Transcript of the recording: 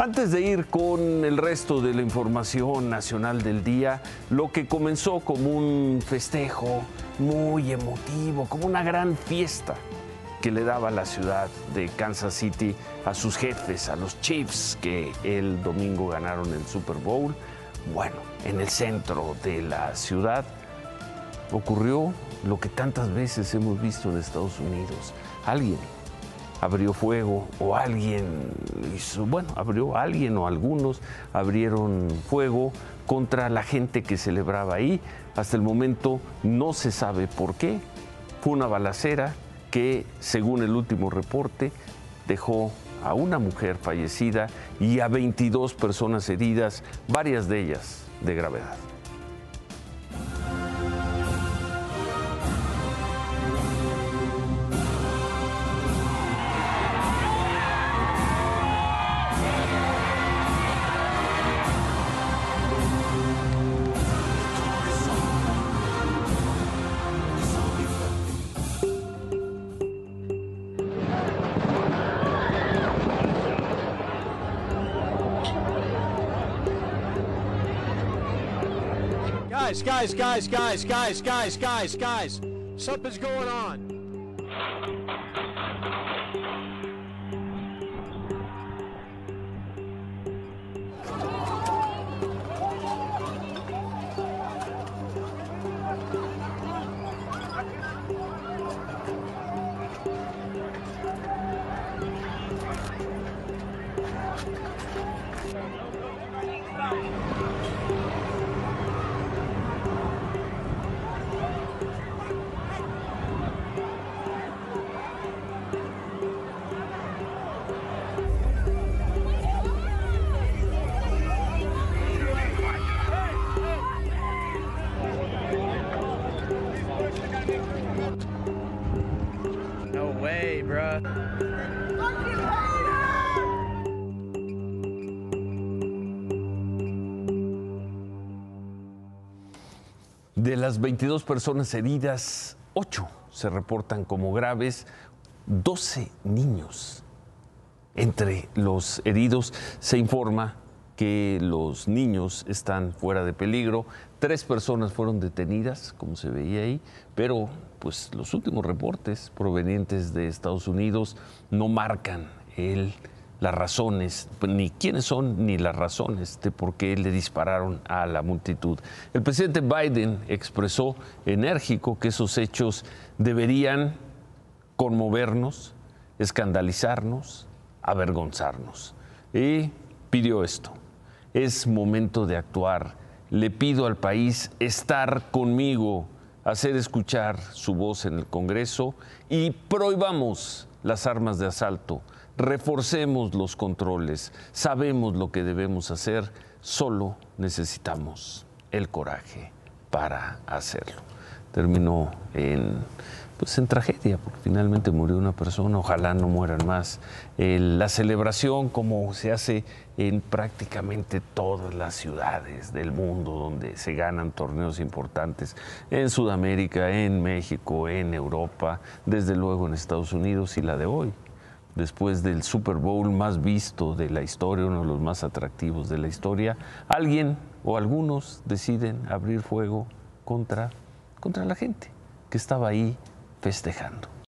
Antes de ir con el resto de la información nacional del día, lo que comenzó como un festejo muy emotivo, como una gran fiesta que le daba la ciudad de Kansas City a sus jefes, a los Chiefs que el domingo ganaron el Super Bowl. Bueno, en el centro de la ciudad ocurrió lo que tantas veces hemos visto en Estados Unidos. Alguien abrió fuego o alguien hizo, bueno, abrió alguien o algunos abrieron fuego contra la gente que celebraba ahí. Hasta el momento no se sabe por qué. Fue una balacera que, según el último reporte, dejó a una mujer fallecida y a 22 personas heridas, varias de ellas de gravedad. Guys, guys, guys, guys, guys, guys, guys, guys. Something's going on. De las 22 personas heridas, 8 se reportan como graves, 12 niños. Entre los heridos se informa que los niños están fuera de peligro. Tres personas fueron detenidas, como se veía ahí, pero pues los últimos reportes provenientes de Estados Unidos no marcan el las razones, ni quiénes son, ni las razones de por qué le dispararon a la multitud. El presidente Biden expresó enérgico que esos hechos deberían conmovernos, escandalizarnos, avergonzarnos. Y pidió esto. Es momento de actuar. Le pido al país estar conmigo, hacer escuchar su voz en el Congreso y prohibamos las armas de asalto. Reforcemos los controles, sabemos lo que debemos hacer, solo necesitamos el coraje para hacerlo. Terminó en, pues en tragedia, porque finalmente murió una persona, ojalá no mueran más. La celebración, como se hace en prácticamente todas las ciudades del mundo donde se ganan torneos importantes, en Sudamérica, en México, en Europa, desde luego en Estados Unidos y la de hoy después del Super Bowl más visto de la historia, uno de los más atractivos de la historia, alguien o algunos deciden abrir fuego contra, contra la gente que estaba ahí festejando.